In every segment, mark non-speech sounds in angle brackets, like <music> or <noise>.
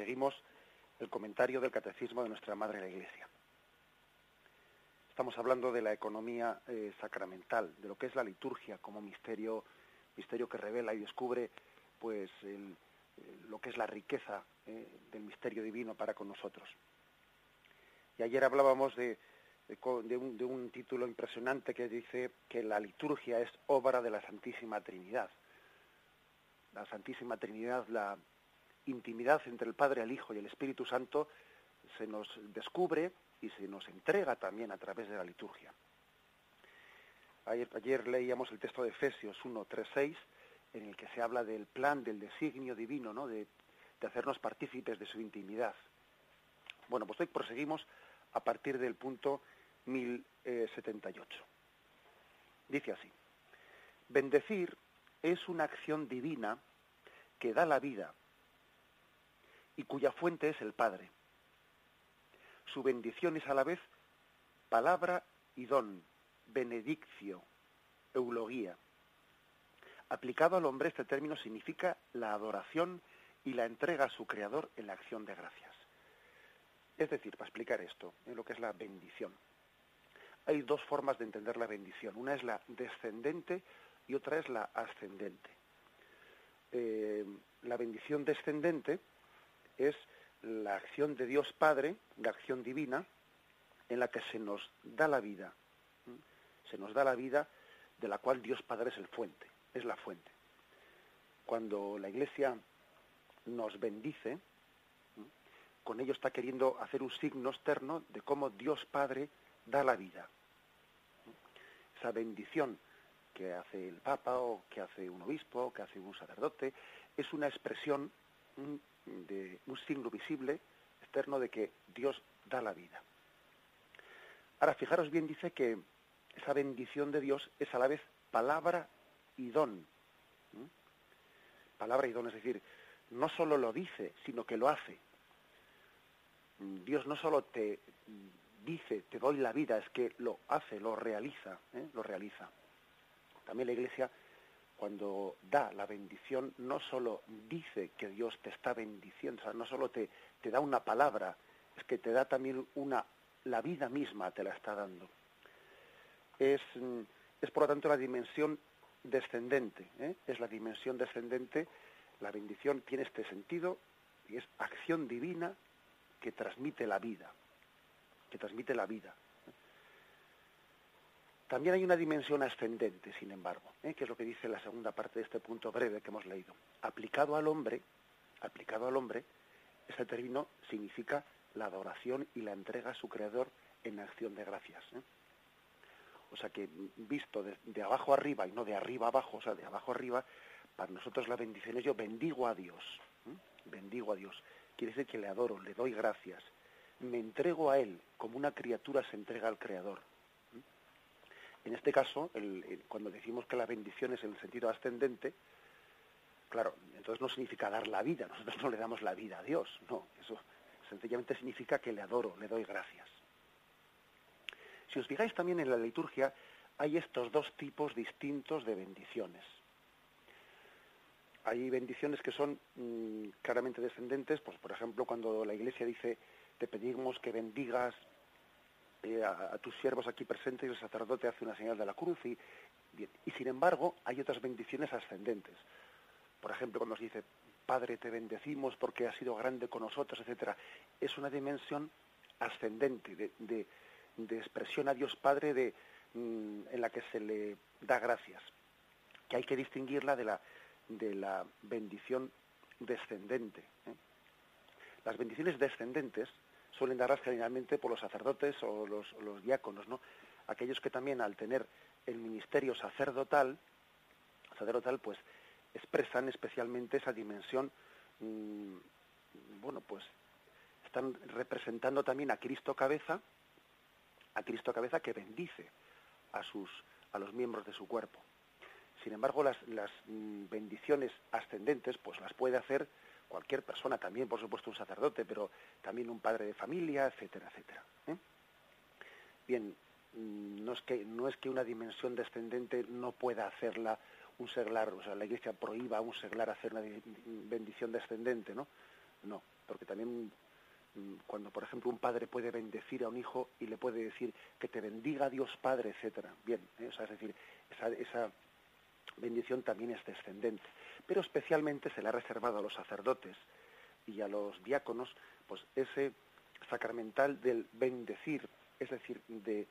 Señor, proseguimos el comentario del Catecismo de nuestra Madre la Iglesia. Estamos hablando de la economía eh, sacramental, de lo que es la liturgia como misterio, misterio que revela y descubre pues lo que es la riqueza eh, del misterio divino para con nosotros. Y ayer hablábamos de, un, de un título impresionante que dice que la liturgia es obra de la Santísima Trinidad la Santísima Trinidad, la intimidad entre el Padre, el Hijo y el Espíritu Santo se nos descubre y se nos entrega también a través de la liturgia. Ayer, leíamos el texto de Efesios 1, 3, 6, en el que se habla del plan, del designio divino, ¿no? de, hacernos partícipes de su intimidad. Bueno, pues hoy proseguimos a partir del punto 1078. Dice así, bendecir es una acción divina que da la vida y cuya fuente es el Padre. Su bendición es a la vez palabra y don, benediccio, eulogía. Aplicado al hombre este término significa la adoración y la entrega a su Creador en la acción de gracias. Es decir, para explicar esto, en lo que es la bendición. Hay dos formas de entender la bendición. Una es la descendente y otra es la ascendente. Eh, la bendición descendente es la acción de Dios Padre, la acción divina, en la que se nos da la vida. Se nos da la vida de la cual Dios Padre es el fuente, es la fuente. Cuando la Iglesia nos bendice, con ello está queriendo hacer un signo externo de cómo Dios Padre da la vida. Esa bendición que hace el Papa o que hace un obispo o que hace un sacerdote, es una expresión de un signo visible externo de que Dios da la vida. Ahora, fijaros bien, dice que esa bendición de Dios es a la vez palabra y don. Palabra y don, es decir, no solo lo dice, sino que lo hace. Dios no solo te dice, te doy la vida, es que lo hace, lo realiza, ¿eh? lo realiza. También la Iglesia, cuando da la bendición, no solo dice que Dios te está bendiciendo, o sea, no solo te, te da una palabra, es que te da también una, la vida misma te la está dando. Es, mm, es por lo tanto la dimensión descendente, ¿eh? es la dimensión descendente, la bendición tiene este sentido y es acción divina que transmite la vida, que transmite la vida. También hay una dimensión ascendente, sin embargo, ¿eh? que es lo que dice la segunda parte de este punto breve que hemos leído. Aplicado al hombre, aplicado al hombre, este término significa la adoración y la entrega a su creador en acción de gracias. ¿eh? O sea que visto de, abajo arriba y no de arriba abajo, o sea, de abajo arriba, para nosotros la bendición es yo bendigo a Dios, ¿eh? bendigo a Dios. Quiere decir que le adoro, le doy gracias, me entrego a Él como una criatura se entrega al Creador. En este caso, cuando decimos que la bendición es en el sentido ascendente, claro, entonces no significa dar la vida, nosotros no le damos la vida a Dios, no, eso sencillamente significa que le adoro, le doy gracias. Si os fijáis también en la liturgia, hay estos dos tipos distintos de bendiciones. Hay bendiciones que son mm, claramente descendentes, pues por ejemplo cuando la Iglesia dice te pedimos que bendigas eh, a, tus siervos aquí presentes y el sacerdote hace una señal de la cruz y, y sin embargo hay otras bendiciones ascendentes. Por ejemplo, cuando se dice, Padre, te bendecimos porque has sido grande con nosotros, etcétera, es una dimensión ascendente de, de, expresión a Dios Padre de, mm, en la que se le da gracias, que hay que distinguirla de la, de la bendición descendente. ¿eh? Las bendiciones descendentes suelen darlas generalmente por los sacerdotes o los, diáconos, ¿no? Aquellos que también al tener el ministerio sacerdotal, sacerdotal, pues expresan especialmente esa dimensión, mm, bueno, pues están representando también a Cristo cabeza, a Cristo cabeza que bendice a sus a los miembros de su cuerpo. Sin embargo, las, las mm, bendiciones ascendentes, pues las puede hacer cualquier persona, también por supuesto un sacerdote, pero también un padre de familia, etcétera, etcétera. ¿eh? Bien, mm, no es que no es que una dimensión descendente no pueda hacerla un seglar, o sea, la Iglesia prohíba a un seglar hacer una bendición descendente, ¿no? No, porque también mm, cuando, por ejemplo, un padre puede bendecir a un hijo y le puede decir que te bendiga Dios Padre, etcétera. Bien, ¿eh? o sea, es decir, esa, esa bendición también es descendente, pero especialmente se le ha reservado a los sacerdotes y a los diáconos, pues ese sacramental del bendecir, es decir, de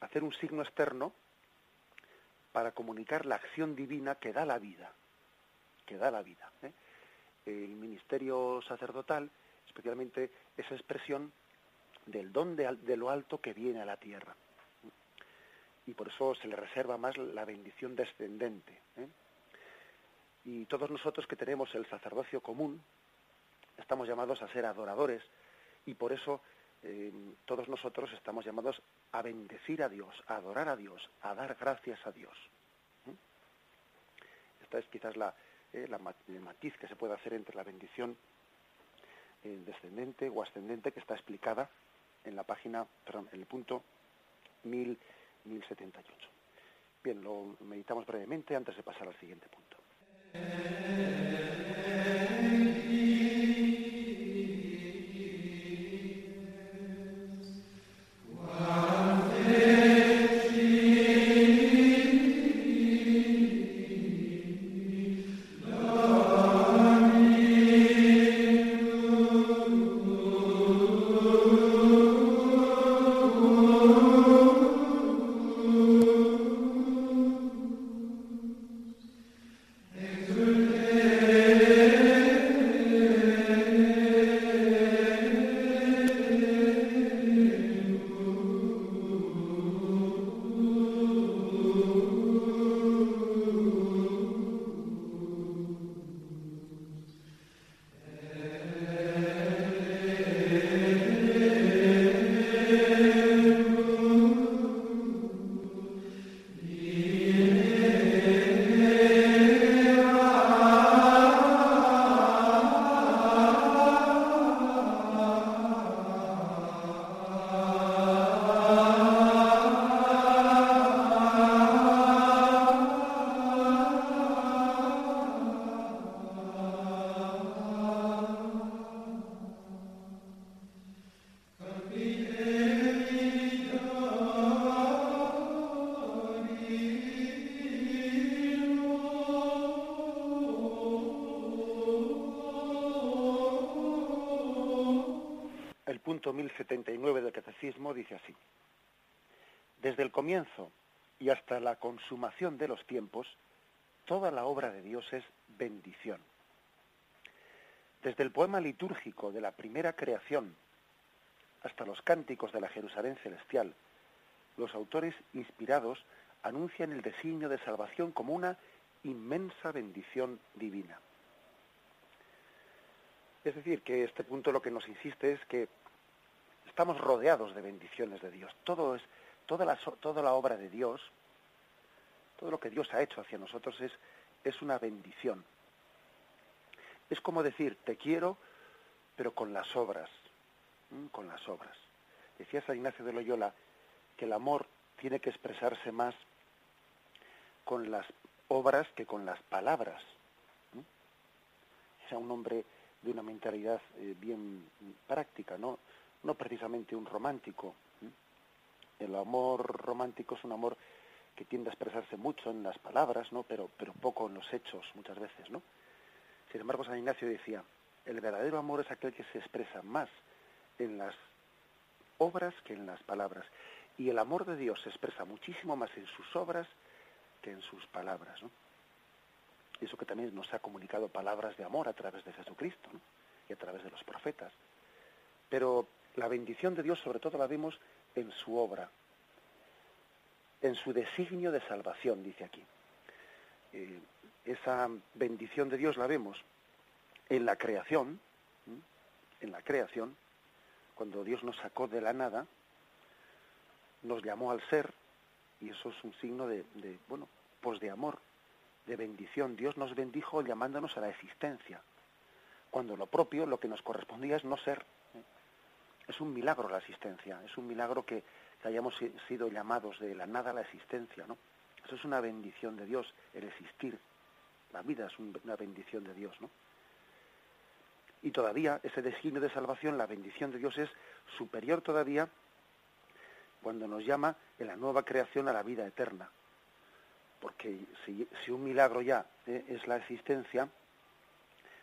hacer un signo externo para comunicar la acción divina que da la vida, que da la vida. ¿eh? El ministerio sacerdotal, especialmente esa expresión del don de, de lo alto que viene a la tierra y por eso se le reserva más la bendición descendente. ¿eh? Y todos nosotros que tenemos el sacerdocio común, estamos llamados a ser adoradores y por eso eh, todos nosotros estamos llamados a bendecir a Dios, a adorar a Dios, a dar gracias a Dios. ¿eh? Esta es quizás la, el matiz que se puede hacer entre la bendición descendente o ascendente que está explicada en la página, perdón, en el punto mil 1078. Bien, lo meditamos brevemente antes de pasar al siguiente punto. Y hasta la consumación de los tiempos, toda la obra de Dios es bendición. Desde el poema litúrgico de la primera creación hasta los cánticos de la Jerusalén celestial, los autores inspirados anuncian el designio de salvación como una inmensa bendición divina. Es decir, que este punto lo que nos insiste es que estamos rodeados de bendiciones de Dios. Todo es toda la, toda la obra de Dios, todo lo que Dios ha hecho hacia nosotros es, es una bendición. Es como decir, te quiero, pero con las obras, con las obras. Decía San Ignacio de Loyola que el amor tiene que expresarse más con las obras que con las palabras. Era un hombre de una mentalidad eh, bien práctica, no, no precisamente un romántico, el amor romántico es un amor que tiende a expresarse mucho en las palabras, ¿no? Pero, pero poco en los hechos muchas veces, ¿no? Sin embargo, San Ignacio decía, el verdadero amor es aquel que se expresa más en las obras que en las palabras. Y el amor de Dios se expresa muchísimo más en sus obras que en sus palabras. eso que también nos ha comunicado palabras de amor a través de Jesucristo y a través de los profetas. Pero la bendición de Dios sobre todo la vemos en su obra, en su designio de salvación, dice aquí. Eh, esa bendición de Dios la vemos en la creación, en la creación, cuando Dios nos sacó de la nada, nos llamó al ser, y eso es un signo de, bueno, pues de amor, de bendición. Dios nos bendijo llamándonos a la existencia, cuando lo propio, lo que nos correspondía es no ser. Es un milagro la existencia, es un milagro que, hayamos sido llamados de la nada a la existencia, ¿no? Eso es una bendición de Dios, el existir. La vida es una bendición de Dios, ¿no? Y todavía ese destino de salvación, la bendición de Dios es superior todavía cuando nos llama en la nueva creación a la vida eterna. Porque si, un milagro ya eh, es la existencia,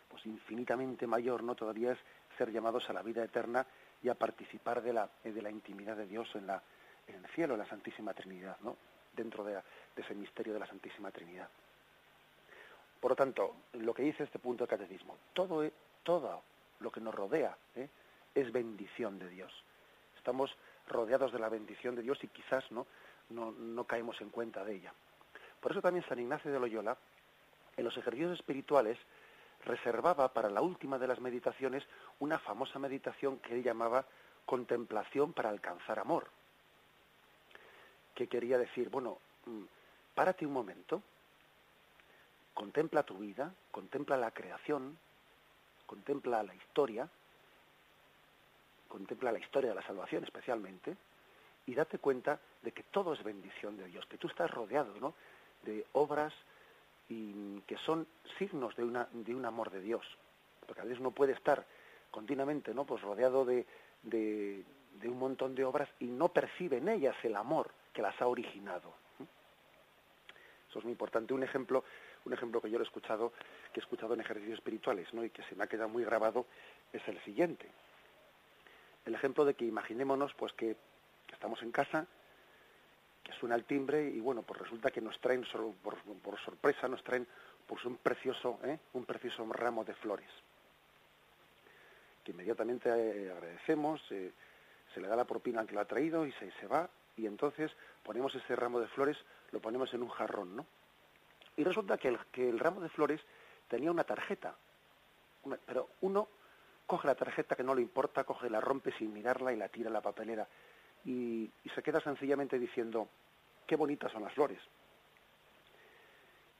pues infinitamente mayor, ¿no? Todavía es ser llamados a la vida eterna y a participar de la, de la intimidad de Dios en, la, en el cielo, en la Santísima Trinidad, ¿no? Dentro de, ese misterio de la Santísima Trinidad. Por lo tanto, lo que dice este punto de catecismo, todo, e, todo lo que nos rodea ¿eh? es bendición de Dios. Estamos rodeados de la bendición de Dios y quizás ¿no? No, caemos en cuenta de ella. Por eso también San Ignacio de Loyola, en los ejercicios espirituales, reservaba para la última de las meditaciones una famosa meditación que él llamaba contemplación para alcanzar amor. Que quería decir, bueno, mm, párate un momento, contempla tu vida, contempla la creación, contempla la historia, contempla la historia de la salvación especialmente, y date cuenta de que todo es bendición de Dios, que tú estás rodeado ¿no? de obras y que son signos de, una, de un amor de Dios. Porque a veces uno puede estar continuamente ¿no? pues rodeado de, de, un montón de obras y no percibe en ellas el amor que las ha originado. Eso es muy importante. Un ejemplo un ejemplo que yo he escuchado, que he escuchado en ejercicios espirituales, ¿no? y que se me ha quedado muy grabado, es el siguiente. El ejemplo de que imaginémonos pues que estamos en casa, suena el timbre y bueno, pues resulta que nos traen por, sorpresa, nos traen pues un precioso, ¿eh? un precioso ramo de flores. Que inmediatamente eh, agradecemos, eh, se le da la propina que lo ha traído y se, se va, y entonces ponemos ese ramo de flores, lo ponemos en un jarrón, ¿no? Y resulta que el, que el ramo de flores tenía una tarjeta. pero uno coge la tarjeta que no le importa, coge, la rompe sin mirarla y la tira a la papelera. Y, se queda sencillamente diciendo, qué bonitas son las flores.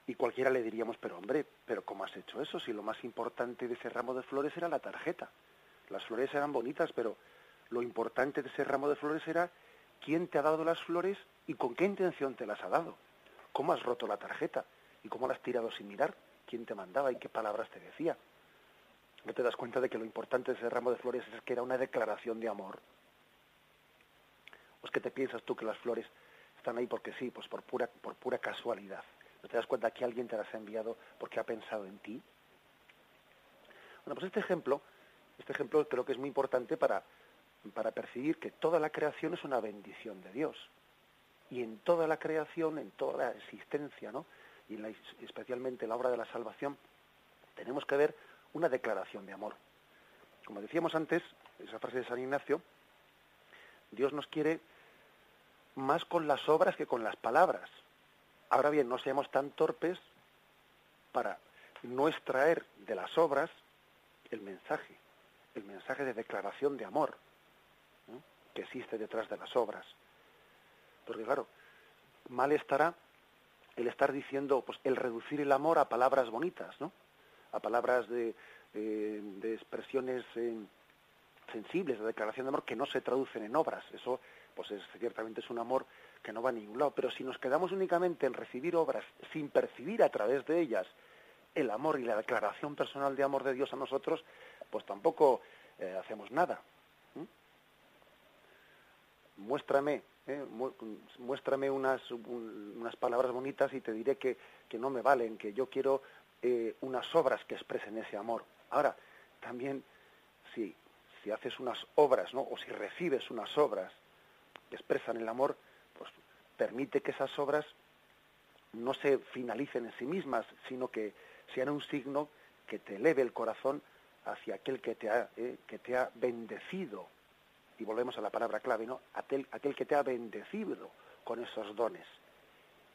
Y cualquiera le diríamos, pero hombre, pero ¿cómo has hecho eso? Si lo más importante de ese ramo de flores era la tarjeta. Las flores eran bonitas, pero lo importante de ese ramo de flores era quién te ha dado las flores y con qué intención te las ha dado. ¿Cómo has roto la tarjeta? ¿Y cómo la has tirado sin mirar? ¿Quién te mandaba y qué palabras te decía? ¿No te das cuenta de que lo importante de ese ramo de flores es que era una declaración de amor? ¿O es que te piensas tú que las flores están ahí porque sí, pues por pura, por pura casualidad? ¿No te das cuenta que alguien te las ha enviado porque ha pensado en ti? Bueno, pues este ejemplo, este ejemplo creo que es muy importante para, para percibir que toda la creación es una bendición de Dios. Y en toda la creación, en toda la existencia, ¿no? y especialmente la obra de la salvación, tenemos que ver una declaración de amor. Como decíamos antes, esa frase de San Ignacio, Dios nos quiere más con las obras que con las palabras. Ahora bien, no seamos tan torpes para no extraer de las obras el mensaje, el mensaje de declaración de amor que existe detrás de las obras. Porque claro, mal estará el estar diciendo, pues el reducir el amor a palabras bonitas, ¿no? A palabras de, de expresiones eh, sensibles, de declaración de amor que no se traducen en obras. Eso, pues es, ciertamente es un amor que no va a ningún lado. Pero si nos quedamos únicamente en recibir obras sin percibir a través de ellas el amor y la declaración personal de amor de Dios a nosotros, pues tampoco eh, hacemos nada. Muéstrame ¿eh? muéstrame unas, unas palabras bonitas y te diré que, que no me valen, que yo quiero eh, unas obras que expresen ese amor. Ahora, también, si, si haces unas obras, ¿no? o si recibes unas obras que expresan el amor, pues permite que esas obras no se finalicen en sí mismas, sino que sean un signo que te eleve el corazón hacia aquel que te ha, eh, que te ha bendecido. Y volvemos a la palabra clave, ¿no? Aquel, aquel que te ha bendecido con esos dones.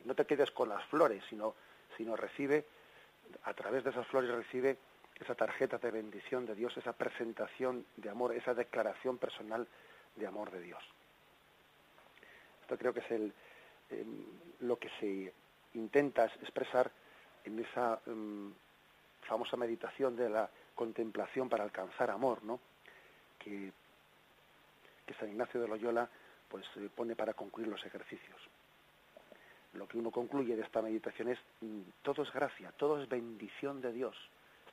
No te quedes con las flores, sino, sino recibe, a través de esas flores recibe esa tarjeta de bendición de Dios, esa presentación de amor, esa declaración personal de amor de Dios. Esto creo que es em, lo que se intenta expresar en esa em, famosa meditación de la contemplación para alcanzar amor, ¿no? Que, que San Ignacio de Loyola pues eh, pone para concluir los ejercicios. Lo que uno concluye de esta meditación es mm, todo es gracia, todo es bendición de Dios.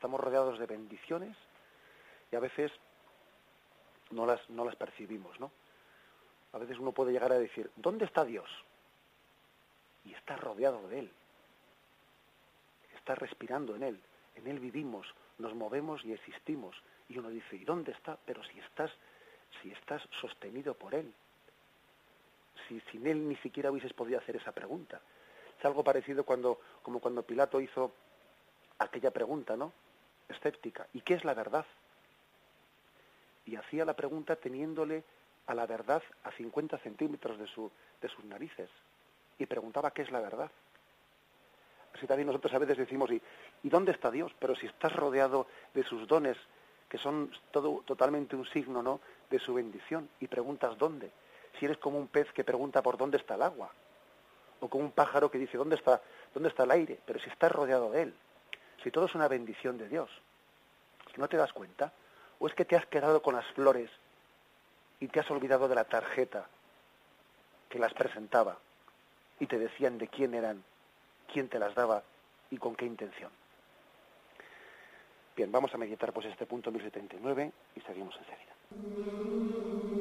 Estamos rodeados de bendiciones y a veces no las, no las percibimos, ¿no? A veces uno puede llegar a decir, ¿dónde está Dios? Y está rodeado de Él. Está respirando en Él. En Él vivimos, nos movemos y existimos. Y uno dice, ¿y dónde está? Pero si estás, si estás sostenido por Él. Si sin Él ni siquiera hubieses podido hacer esa pregunta. Es algo parecido cuando, como cuando Pilato hizo aquella pregunta, ¿no? Escéptica. ¿Y qué es la verdad? Y hacía la pregunta teniéndole a la verdad a 50 centímetros de, su, de sus narices. Y preguntaba qué es la verdad. Así también nosotros a veces decimos, ¿y, ¿y dónde está Dios? Pero si estás rodeado de sus dones, que son todo, totalmente un signo ¿no? de su bendición, y preguntas dónde. Si eres como un pez que pregunta por dónde está el agua, o como un pájaro que dice dónde está, dónde está el aire, pero si estás rodeado de él, si todo es una bendición de Dios, ¿no te das cuenta? ¿O es que te has quedado con las flores y te has olvidado de la tarjeta que las presentaba y te decían de quién eran quién te las daba y con qué intención. Bien, vamos a meditar pues este punto 1079 y seguimos enseguida.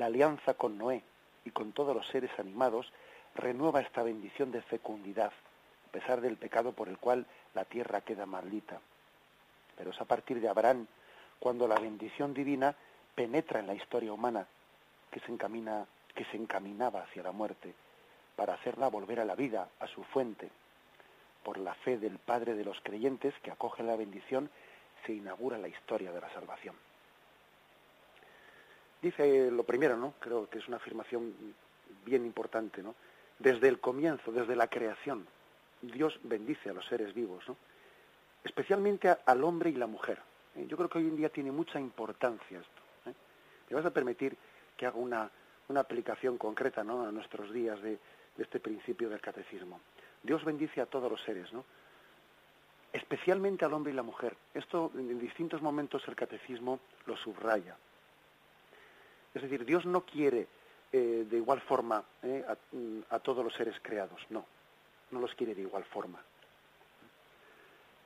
La alianza con Noé y con todos los seres animados renueva esta bendición de fecundidad, a pesar del pecado por el cual la tierra queda maldita. Pero es a partir de Abraham cuando la bendición divina penetra en la historia humana que se encamina que se encaminaba hacia la muerte para hacerla volver a la vida, a su fuente. Por la fe del Padre de los creyentes que acoge la bendición, se inaugura la historia de la salvación. Dice lo primero, ¿no? Creo que es una afirmación bien importante, ¿no? Desde el comienzo, desde la creación, Dios bendice a los seres vivos, ¿no? Especialmente al hombre y la mujer. ¿eh? Yo creo que hoy en día tiene mucha importancia esto. ¿eh? Me vas a permitir que haga una, una aplicación concreta, ¿no? A nuestros días de, este principio del catecismo. Dios bendice a todos los seres, ¿no? Especialmente al hombre y la mujer. Esto en distintos momentos el catecismo lo subraya. Es decir, Dios no quiere eh, de igual forma eh, a, todos los seres creados, no, no los quiere de igual forma.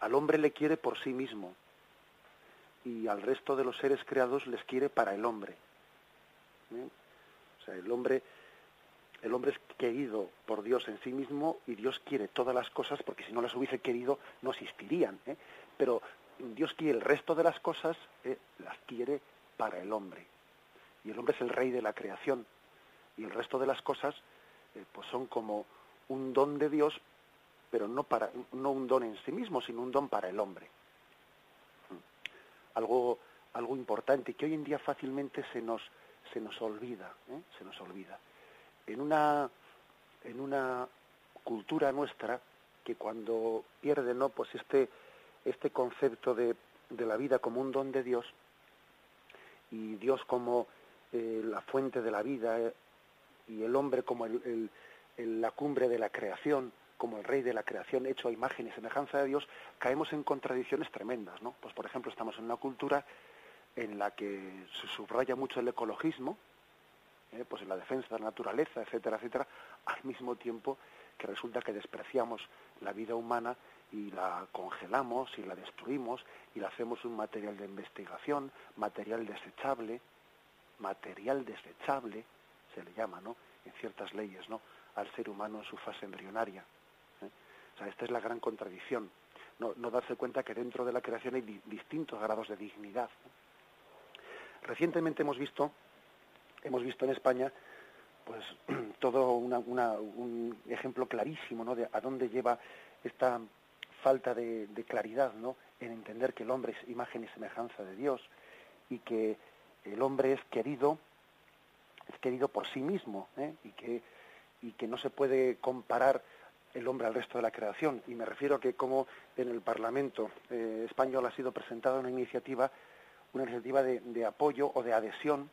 Al hombre le quiere por sí mismo y al resto de los seres creados les quiere para el hombre. ¿eh? O sea, el hombre el hombre es querido por Dios en sí mismo y Dios quiere todas las cosas porque si no las hubiese querido no existirían. Pero Dios quiere el resto de las cosas, las quiere para el hombre. Y el hombre es el rey de la creación. Y el resto de las cosas eh, pues son como un don de Dios, pero no, para, no un don en sí mismo, sino un don para el hombre. Algo, algo importante que hoy en día fácilmente se nos se nos olvida, ¿eh? se nos olvida. En una en una cultura nuestra que cuando pierde no pues este este concepto de, de la vida como un don de Dios y Dios como eh, la fuente de la vida eh, y el hombre como el, la cumbre de la creación, como el rey de la creación hecho a imagen y semejanza de Dios, caemos en contradicciones tremendas, ¿no? Pues por ejemplo estamos en una cultura en la que se subraya mucho el ecologismo, ¿eh? pues en la defensa de la naturaleza, etcétera, etcétera, al mismo tiempo que resulta que despreciamos la vida humana y la congelamos y la destruimos y la hacemos un material de investigación, material desechable, material desechable, se le llama, ¿no? En ciertas leyes, ¿no? Al ser humano en su fase embrionaria. ¿eh? Esta es la gran contradicción. No, darse cuenta que dentro de la creación hay distintos grados de dignidad. Recientemente hemos visto, hemos visto en España, pues <clears throat> todo un ejemplo clarísimo, ¿no? De a dónde lleva esta falta de, claridad, ¿no? En entender que el hombre es imagen y semejanza de Dios y que el hombre es querido es querido por sí mismo ¿eh? y, que, y que no se puede comparar el hombre al resto de la creación. Y me refiero a que como en el Parlamento eh, español ha sido presentada una iniciativa, una iniciativa de, apoyo o de adhesión,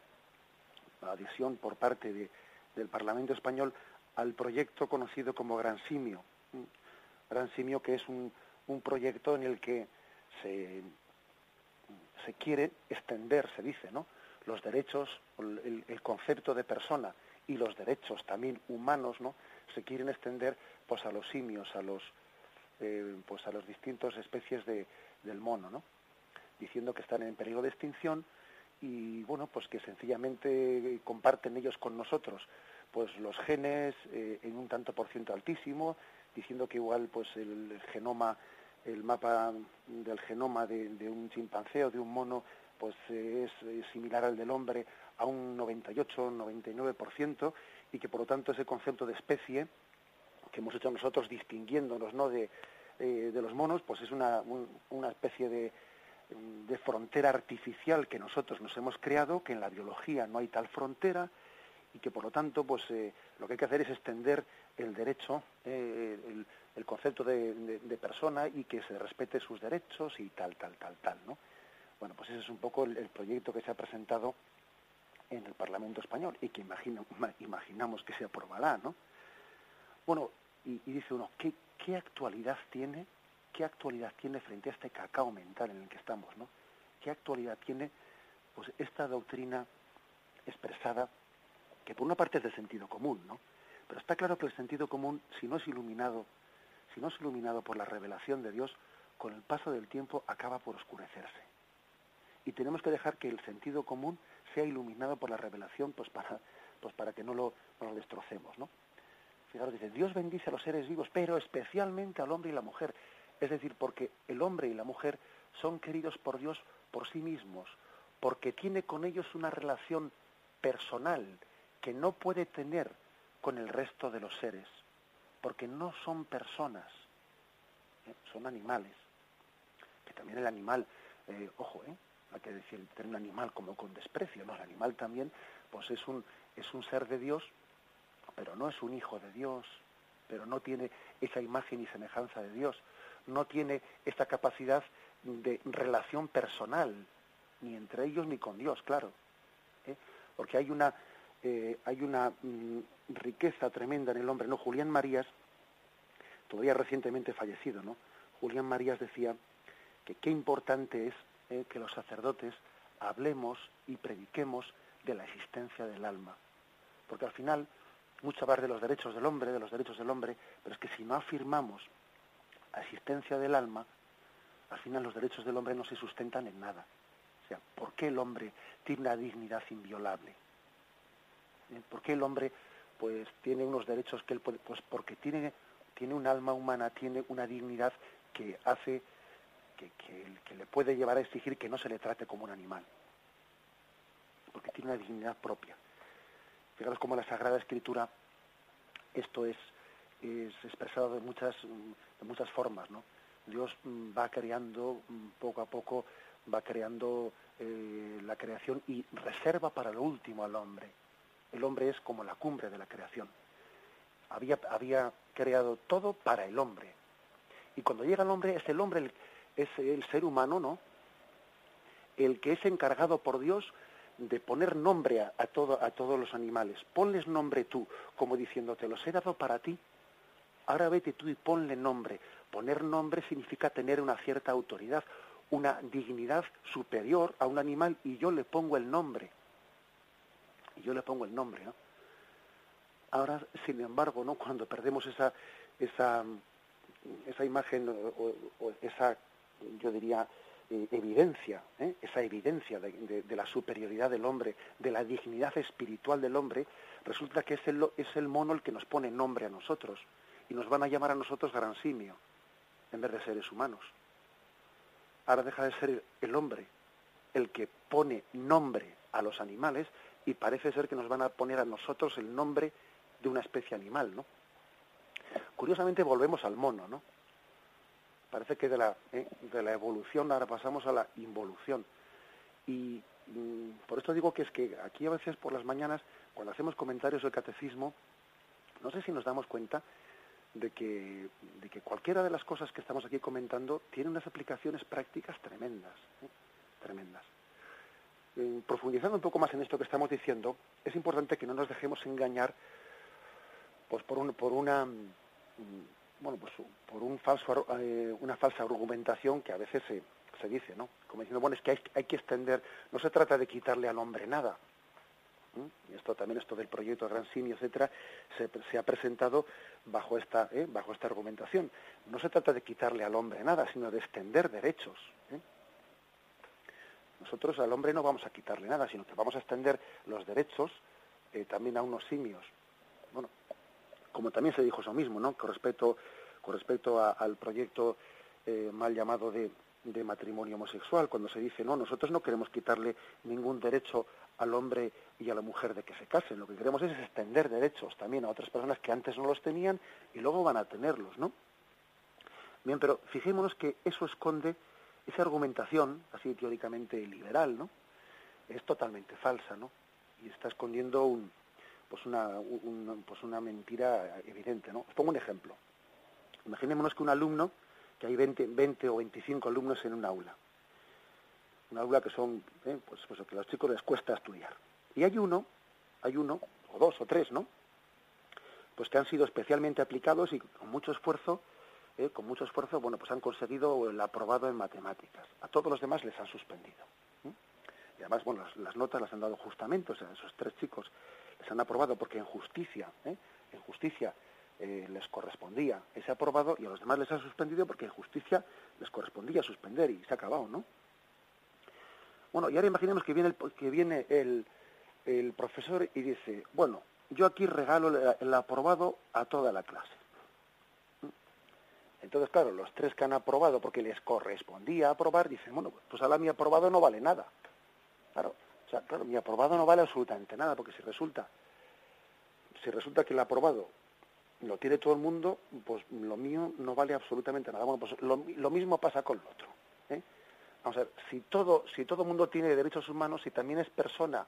adhesión por parte de, del Parlamento español al proyecto conocido como Gran Simio. Gran Simio que es un, un proyecto en el que se, se quiere extender, se dice, ¿no? Los derechos, el, concepto de persona y los derechos también humanos, ¿no? Se quieren extender pues a los simios, a los eh, pues a las distintas especies de, del mono, ¿no? Diciendo que están en peligro de extinción y bueno, pues que sencillamente comparten ellos con nosotros pues los genes eh, en un tanto por ciento altísimo, diciendo que igual pues el genoma, el mapa del genoma de, de un chimpancé o de un mono pues eh, es, similar al del hombre a un 98-99% y que por lo tanto ese concepto de especie que hemos hecho nosotros distinguiéndonos ¿no? de, eh, de los monos, pues es una, una especie de, de, frontera artificial que nosotros nos hemos creado, que en la biología no hay tal frontera y que por lo tanto pues eh, lo que hay que hacer es extender el derecho, el, concepto de, de, persona y que se respete sus derechos y tal, tal, tal, tal, ¿no? Bueno, pues ese es un poco el, proyecto que se ha presentado en el Parlamento español y que <laughs> imaginamos que se aprobará, ¿no? Bueno, y, dice uno, ¿qué, ¿qué, actualidad tiene, qué actualidad tiene frente a este cacao mental en el que estamos, ¿no? ¿Qué actualidad tiene, pues, esta doctrina expresada, que por una parte es de sentido común, ¿no? Pero está claro que el sentido común, si no es iluminado, si no es iluminado por la revelación de Dios, con el paso del tiempo acaba por oscurecerse y tenemos que dejar que el sentido común sea iluminado por la revelación pues para pues para que no lo, destrocemos no fijaros dice Dios bendice a los seres vivos pero especialmente al hombre y la mujer es decir porque el hombre y la mujer son queridos por Dios por sí mismos porque tiene con ellos una relación personal que no puede tener con el resto de los seres porque no son personas ¿eh? son animales. Que también el animal eh, ojo eh hay que decir tener un animal como con desprecio, no, el animal también pues es un es un ser de Dios, pero no es un hijo de Dios, pero no tiene esa imagen y semejanza de Dios, no tiene esta capacidad de relación personal, ni entre ellos ni con Dios, claro, ¿eh? porque hay una eh, hay una mm, riqueza tremenda en el hombre, ¿no? Julián Marías, todavía recientemente fallecido, ¿no? Julián Marías decía que qué importante es eh, que los sacerdotes hablemos y prediquemos de la existencia del alma. Porque al final, mucho hablar de los derechos del hombre, de los derechos del hombre, pero es que si no afirmamos la existencia del alma, al final los derechos del hombre no se sustentan en nada. O sea, ¿por qué el hombre tiene una dignidad inviolable? ¿Eh? ¿Por qué el hombre pues tiene unos derechos que él puede, pues porque tiene, tiene un alma humana, tiene una dignidad que hace que, le puede llevar a exigir que no se le trate como un animal, porque tiene una dignidad propia. Fijaros cómo la Sagrada Escritura esto es, es expresado de muchas, de muchas formas, ¿no? Dios mm, va creando mm, poco a poco va creando eh, la creación y reserva para lo último al hombre. El hombre es como la cumbre de la creación. Había, había creado todo para el hombre. Y cuando llega el hombre, es el hombre, el, es el ser humano, ¿no? El que es encargado por Dios de poner nombre a, todo, a todos los animales. Ponles nombre tú, como diciendo, te los he dado para ti. Ahora vete tú y ponle nombre. Poner nombre significa tener una cierta autoridad, una dignidad superior a un animal y yo le pongo el nombre. Y yo le pongo el nombre, ¿no? Ahora, sin embargo, ¿no? Cuando perdemos esa, esa, esa imagen o, esa, yo diría, eh, evidencia, ¿eh? esa evidencia de, la superioridad del hombre, de la dignidad espiritual del hombre, resulta que es el, es el mono el que nos pone nombre a nosotros y nos van a llamar a nosotros gran simio en vez de seres humanos. Ahora deja de ser el hombre el que pone nombre a los animales y parece ser que nos van a poner a nosotros el nombre de una especie animal, ¿no? Curiosamente volvemos al mono, ¿no? Parece que de la, ¿eh? de la evolución ahora pasamos a la involución. Y mm, por esto digo que es que aquí a veces por las mañanas, cuando hacemos comentarios del catecismo, no sé si nos damos cuenta de que, de que cualquiera de las cosas que estamos aquí comentando tiene unas aplicaciones prácticas tremendas, ¿eh? tremendas. Eh, profundizando un poco más en esto que estamos diciendo, es importante que no nos dejemos engañar pues por, un, por una mm, bueno pues por un falso eh, una falsa argumentación que a veces se, dice no como diciendo bueno es que hay, que extender no se trata de quitarle al hombre nada y esto también esto del proyecto Gran Simio etcétera se, ha presentado bajo esta ¿eh? bajo esta argumentación. No se trata de quitarle al hombre nada sino de extender derechos ¿eh? nosotros al hombre no vamos a quitarle nada sino que vamos a extender los derechos también a unos simios. Bueno como también se dijo eso mismo, ¿no? Con respecto, con respecto al proyecto eh, mal llamado de, matrimonio homosexual, cuando se dice, no, nosotros no queremos quitarle ningún derecho al hombre y a la mujer de que se casen, lo que queremos es extender derechos también a otras personas que antes no los tenían y luego van a tenerlos, ¿no? Bien, pero fijémonos que eso esconde, esa argumentación, así teóricamente liberal, ¿no? Es totalmente falsa, ¿no? Y está escondiendo un, pues una, pues una mentira evidente. ¿no? Os pongo un ejemplo. Imaginémonos que un alumno, que hay 20, 20 o 25 alumnos en un aula. Un aula que son, ¿eh? pues, pues que a los chicos les cuesta estudiar. Y hay uno, hay uno, o dos o tres, ¿no? Pues que han sido especialmente aplicados y con mucho esfuerzo, ¿eh? con mucho esfuerzo, bueno, pues han conseguido el aprobado en matemáticas. A todos los demás les han suspendido. Y además, bueno, las, notas las han dado justamente, o sea, esos tres chicos se han aprobado porque en justicia, ¿eh? en justicia eh, les correspondía ese aprobado y a los demás les ha suspendido porque en justicia les correspondía suspender y se ha acabado, ¿no? Bueno, y ahora imaginemos que viene el, que viene el, el profesor y dice, bueno, yo aquí regalo el, aprobado a toda la clase. Entonces, claro, los tres que han aprobado porque les correspondía aprobar, dicen, bueno, pues ahora mi aprobado no vale nada. Claro, sea, claro, mi aprobado no vale absolutamente nada, porque si resulta, si resulta que el aprobado lo tiene todo el mundo, pues lo mío no vale absolutamente nada. Bueno, pues lo, mismo pasa con lo otro. ¿eh? Vamos a ver, si todo, si todo el mundo tiene derechos humanos, si también es persona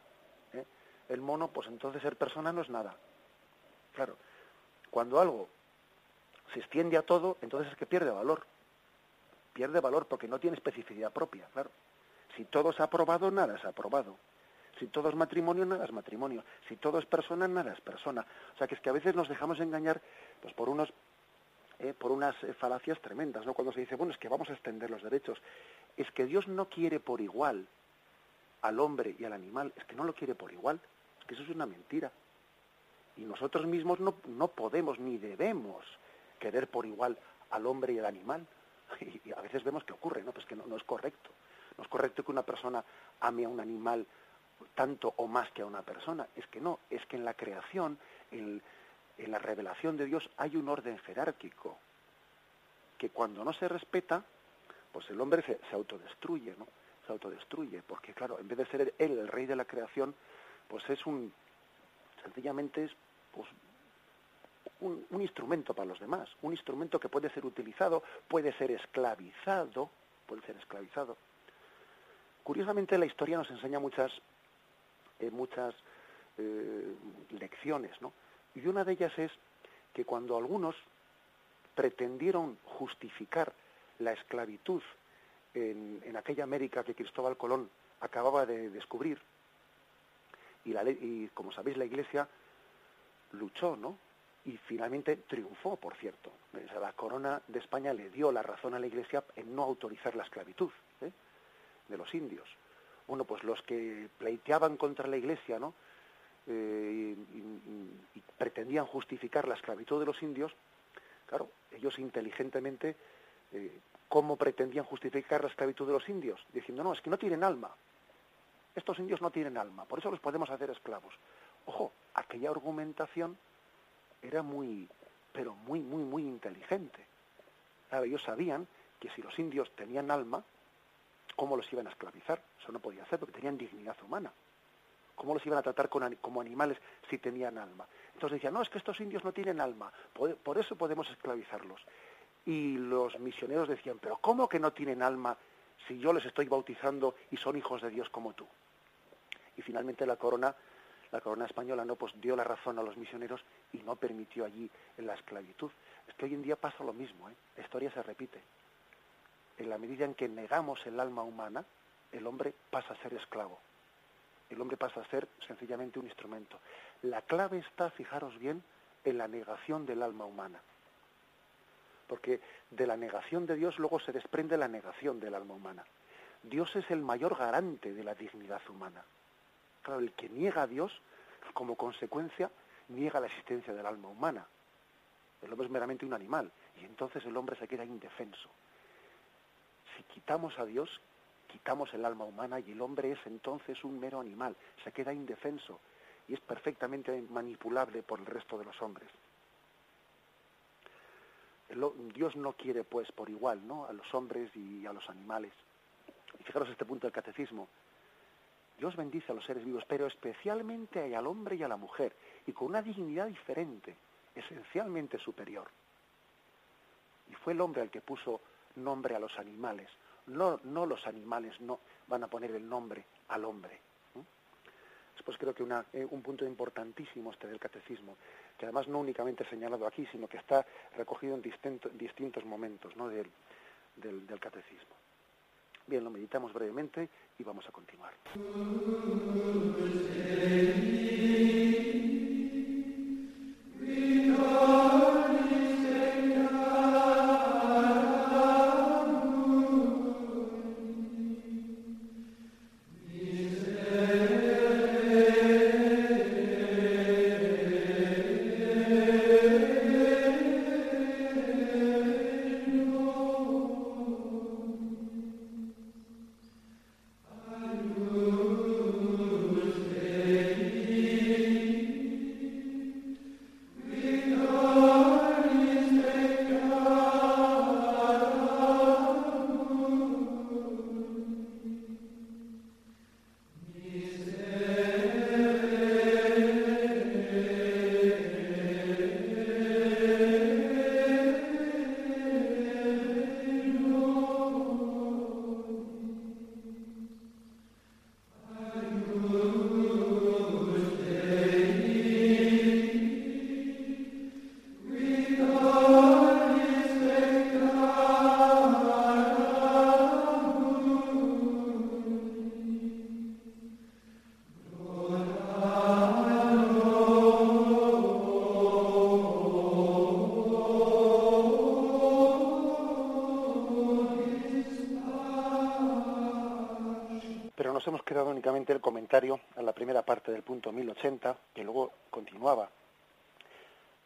¿eh? el mono, pues entonces ser persona no es nada. Claro, cuando algo se extiende a todo, entonces es que pierde valor. Pierde valor porque no tiene especificidad propia, claro. Si todo es aprobado, nada es aprobado. Si todo es matrimonio, nada es matrimonio. Si todo es persona, nada es persona. O sea que es que a veces nos dejamos engañar pues por unos eh, por unas eh, falacias tremendas, ¿no? Cuando se dice, bueno, es que vamos a extender los derechos. Es que Dios no quiere por igual al hombre y al animal, es que no lo quiere por igual. Es que eso es una mentira. Y nosotros mismos no, no podemos ni debemos querer por igual al hombre y al animal. <laughs> Y, a veces vemos que ocurre, ¿no? Pues que no, no es correcto. No es correcto que una persona ame a un animal tanto o más que a una persona. Es que no, es que en la creación, en, la revelación de Dios hay un orden jerárquico que cuando no se respeta, pues el hombre se, autodestruye, ¿no? Se autodestruye, porque claro, en vez de ser él el rey de la creación, pues es un, sencillamente es pues, un, un, instrumento para los demás, un instrumento que puede ser utilizado, puede ser esclavizado, puede ser esclavizado. Curiosamente la historia nos enseña muchas, eh, muchas eh, lecciones, ¿no? Y una de ellas es que cuando algunos pretendieron justificar la esclavitud en, aquella América que Cristóbal Colón acababa de descubrir, y, la, y como sabéis la Iglesia luchó, ¿no? Y finalmente triunfó, por cierto. la corona de España le dio la razón a la Iglesia en no autorizar la esclavitud ¿eh? de los indios. Bueno, pues los que pleiteaban contra la Iglesia, ¿no? Eh, y, pretendían justificar la esclavitud de los indios, claro, ellos inteligentemente, eh, ¿cómo pretendían justificar la esclavitud de los indios? Diciendo, no, es que no tienen alma. Estos indios no tienen alma, por eso los podemos hacer esclavos. Ojo, aquella argumentación era muy, pero muy, muy, muy inteligente. Claro, ellos sabían que si los indios tenían alma, ¿cómo los iban a esclavizar? Eso no podía hacer porque tenían dignidad humana. ¿Cómo los iban a tratar como animales si tenían alma? Entonces decían, no, es que estos indios no tienen alma, por eso podemos esclavizarlos. Y los misioneros decían, pero ¿cómo que no tienen alma si yo les estoy bautizando y son hijos de Dios como tú? Y finalmente la corona la corona española no pues dio la razón a los misioneros y no permitió allí la esclavitud. Es que hoy en día pasa lo mismo, ¿eh? la historia se repite. En la medida en que negamos el alma humana, el hombre pasa a ser esclavo. El hombre pasa a ser sencillamente un instrumento. La clave está, fijaros bien, en la negación del alma humana. Porque de la negación de Dios luego se desprende la negación del alma humana. Dios es el mayor garante de la dignidad humana. Claro, el que niega a Dios, como consecuencia, niega la existencia del alma humana. El hombre es meramente un animal y entonces el hombre se queda indefenso. Si quitamos a Dios, quitamos el alma humana y el hombre es entonces un mero animal, se queda indefenso y es perfectamente manipulable por el resto de los hombres. Dios no quiere pues por igual ¿no? a los hombres y a los animales. Y fijaros este punto del catecismo. Dios bendice a los seres vivos, pero especialmente al hombre y a la mujer, y con una dignidad diferente, esencialmente superior. Y fue el hombre el que puso nombre a los animales. No, no los animales no van a poner el nombre al hombre. Después creo que eh, un punto importantísimo este del catecismo, que además no únicamente señalado aquí, sino que está recogido en distintos momentos del catecismo. Bien, lo meditamos brevemente y vamos a continuar. A la primera parte del punto 1080, que luego continuaba,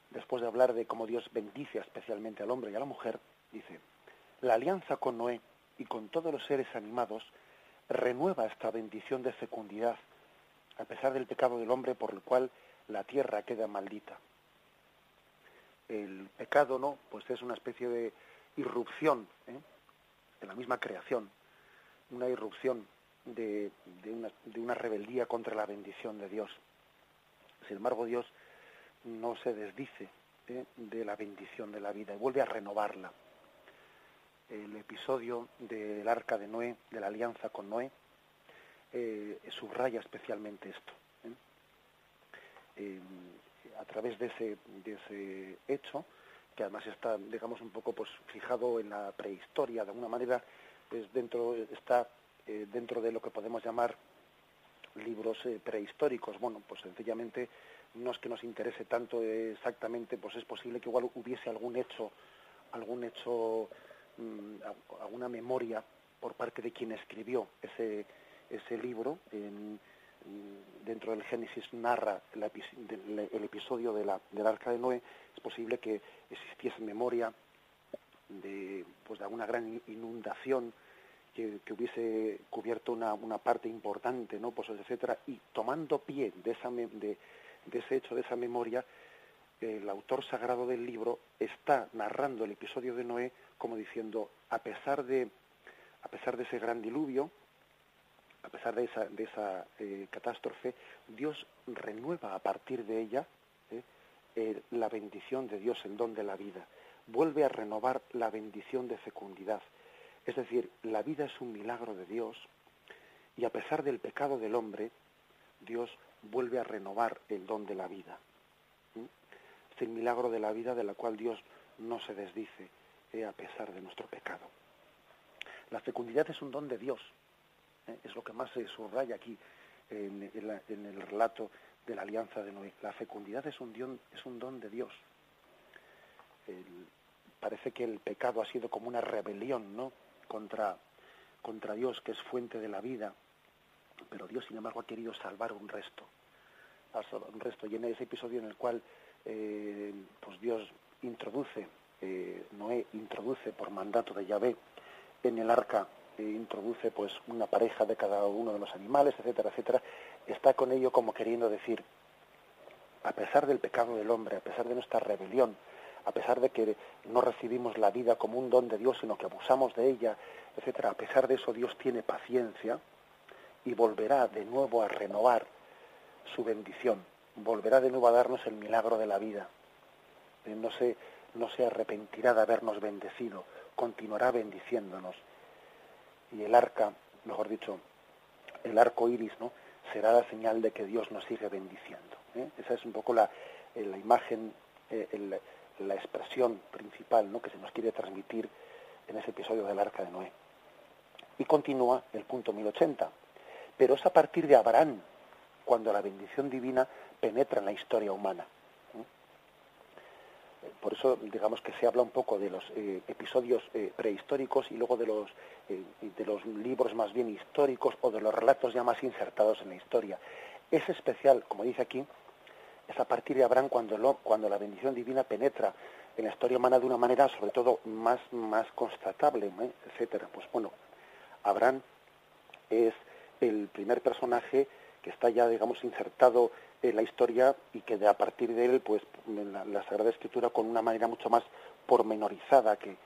después de hablar de cómo Dios bendice especialmente al hombre y a la mujer, dice, la alianza con Noé y con todos los seres animados renueva esta bendición de fecundidad, a pesar del pecado del hombre por el cual la tierra queda maldita. El pecado, ¿no? Pues es una especie de irrupción ¿eh? de la misma creación, una irrupción de, una, rebeldía contra la bendición de Dios. Sin embargo, Dios no se desdice ¿eh? de la bendición de la vida y vuelve a renovarla. El episodio del arca de Noé, de la alianza con Noé, subraya especialmente esto. a través de ese, de ese hecho, que además está, digamos, un poco pues fijado en la prehistoria, de alguna manera, es dentro, está dentro de lo que podemos llamar libros prehistóricos. Bueno, pues sencillamente no es que nos interese tanto exactamente, pues es posible que igual hubiese algún hecho, algún hecho, mm, alguna memoria por parte de quien escribió ese, ese libro. dentro del Génesis narra el, episodio de la, del arca de Noé. Es posible que existiese memoria de, pues de alguna gran inundación que, hubiese cubierto una, una, parte importante, ¿no? Pues etcétera, y tomando pie de esa de, ese hecho, de esa memoria, el autor sagrado del libro está narrando el episodio de Noé como diciendo, a pesar de, a pesar de ese gran diluvio, a pesar de esa, de esa eh, catástrofe, Dios renueva a partir de ella eh, eh, la bendición de Dios, en don de la vida. Vuelve a renovar la bendición de fecundidad. Es decir, la vida es un milagro de Dios y a pesar del pecado del hombre, Dios vuelve a renovar el don de la vida. Es el milagro de la vida de la cual Dios no se desdice eh, a pesar de nuestro pecado. La fecundidad es un don de Dios, ¿eh? es lo que más se subraya aquí en, el relato de la alianza de Noé. La fecundidad es un, don, es un don de Dios. parece que el pecado ha sido como una rebelión ¿no? Contra, contra Dios, que es fuente de la vida, pero Dios, sin embargo, ha querido salvar un resto. Un resto. Y en ese episodio en el cual eh, pues Dios introduce, eh, Noé introduce por mandato de Yahvé en el arca, eh, introduce pues una pareja de cada uno de los animales, etcétera, etcétera, está con ello como queriendo decir, a pesar del pecado del hombre, a pesar de nuestra rebelión, a pesar de que no recibimos la vida como un don de Dios, sino que abusamos de ella, etcétera, a pesar de eso Dios tiene paciencia, y volverá de nuevo a renovar su bendición, volverá de nuevo a darnos el milagro de la vida. Eh, no se, no se arrepentirá de habernos bendecido, continuará bendiciéndonos. Y el arca, mejor dicho, el arco iris, ¿no? será la señal de que Dios nos sigue bendiciendo. ¿eh? Esa es un poco la, eh, la imagen, la expresión principal ¿no? que se nos quiere transmitir en ese episodio del arca de Noé. Y continúa el punto 1080 pero es a partir de Abraham cuando la bendición divina penetra en la historia humana. Por eso, digamos que se habla un poco de los eh, episodios eh, prehistóricos y luego de los, eh, de los libros más bien históricos o de los relatos ya más insertados en la historia. Es especial, como dice aquí, es a partir de Abraham cuando, la bendición divina penetra en la historia humana de una manera, sobre todo, más, más constatable, etcétera. Pues bueno, Abraham es el primer personaje que está ya, digamos, insertado en la historia y que a partir de él, pues, la, la Sagrada Escritura con una manera mucho más pormenorizada que,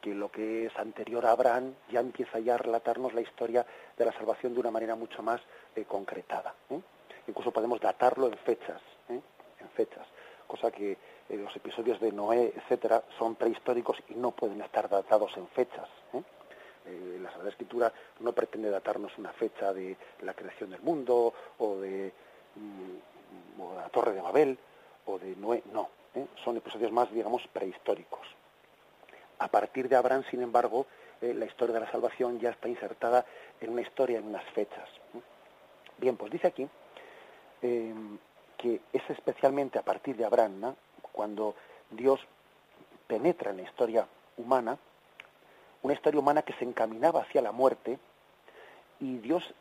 que lo que es anterior a Abraham, ya empieza ya a relatarnos la historia de la salvación de una manera mucho más eh, concretada. ¿eh? Incluso podemos datarlo en fechas, ¿eh? En fechas, cosa que los episodios de Noé, etcétera, son prehistóricos y no pueden estar datados en fechas. Eh, la Sagrada Escritura no pretende datarnos una fecha de la creación del mundo o de, mm, la Torre de Babel o de Noé, no, ¿eh? son episodios más, digamos, prehistóricos. A partir de Abraham, sin embargo, eh, la historia de la salvación ya está insertada en una historia, en unas fechas. Bien, pues dice aquí que es especialmente a partir de Abraham, cuando Dios penetra en la historia humana, una historia humana que se encaminaba hacia la muerte y Dios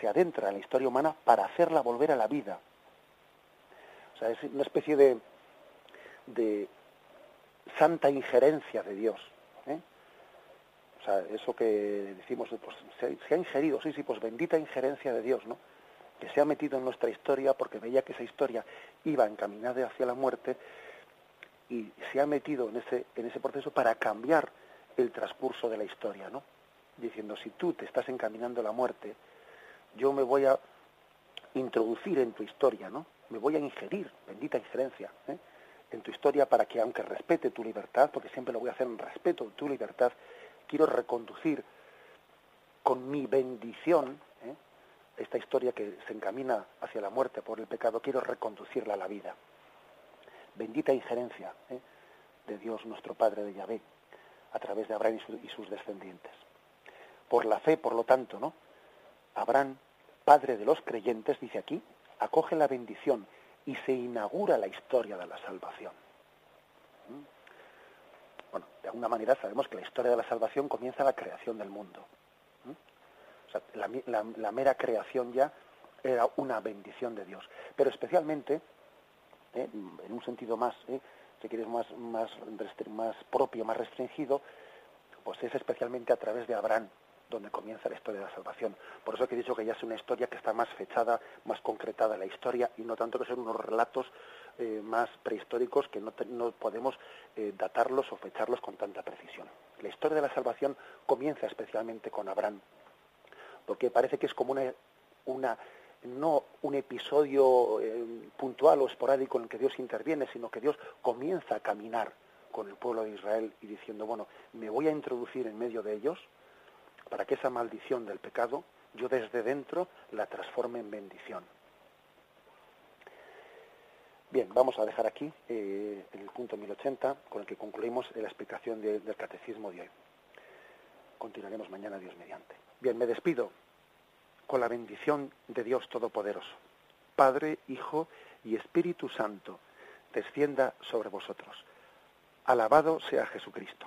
se adentra en la historia humana para hacerla volver a la vida. O sea, es una especie de, de santa injerencia de Dios. ¿eh? O sea, eso que decimos, pues se, se, ha ingerido, sí, sí, pues bendita injerencia de Dios, ¿no? Que se ha metido en nuestra historia porque veía que esa historia iba encaminada hacia la muerte y se ha metido en ese, en ese proceso para cambiar el transcurso de la historia, ¿no? Diciendo, si tú te estás encaminando a la muerte, yo me voy a introducir en tu historia, ¿no? Me voy a ingerir, bendita injerencia, ¿eh? en tu historia para que, aunque respete tu libertad, porque siempre lo voy a hacer en respeto de tu libertad, quiero reconducir con mi bendición. Esta historia que se encamina hacia la muerte por el pecado, quiero reconducirla a la vida. Bendita injerencia ¿eh? de Dios nuestro Padre de Yahvé a través de Abraham y, sus descendientes. Por la fe, por lo tanto, ¿no? Abraham, padre de los creyentes, dice aquí, acoge la bendición y se inaugura la historia de la salvación. ¿Mm? Bueno, de alguna manera sabemos que la historia de la salvación comienza la creación del mundo. O sea, la, mera creación ya era una bendición de Dios. Pero especialmente, ¿eh? en un sentido más, ¿eh? si quieres, más, más, propio, más restringido, pues es especialmente a través de Abraham, donde comienza la historia de la salvación. Por eso que he dicho que ya es una historia que está más fechada, más concretada la historia, y no tanto que sean unos relatos eh, más prehistóricos que no, podemos eh, datarlos o fecharlos con tanta precisión. La historia de la salvación comienza especialmente con Abraham, porque parece que es como una, una no un episodio eh, puntual o esporádico en el que Dios interviene, sino que Dios comienza a caminar con el pueblo de Israel y diciendo, bueno, me voy a introducir en medio de ellos para que esa maldición del pecado yo desde dentro la transforme en bendición. Bien, vamos a dejar aquí eh, el punto 1080 con el que concluimos la explicación del catecismo de hoy. Continuaremos mañana, Dios mediante. Bien, me despido con la bendición de Dios Todopoderoso. Padre, Hijo y Espíritu Santo, descienda sobre vosotros. Alabado sea Jesucristo.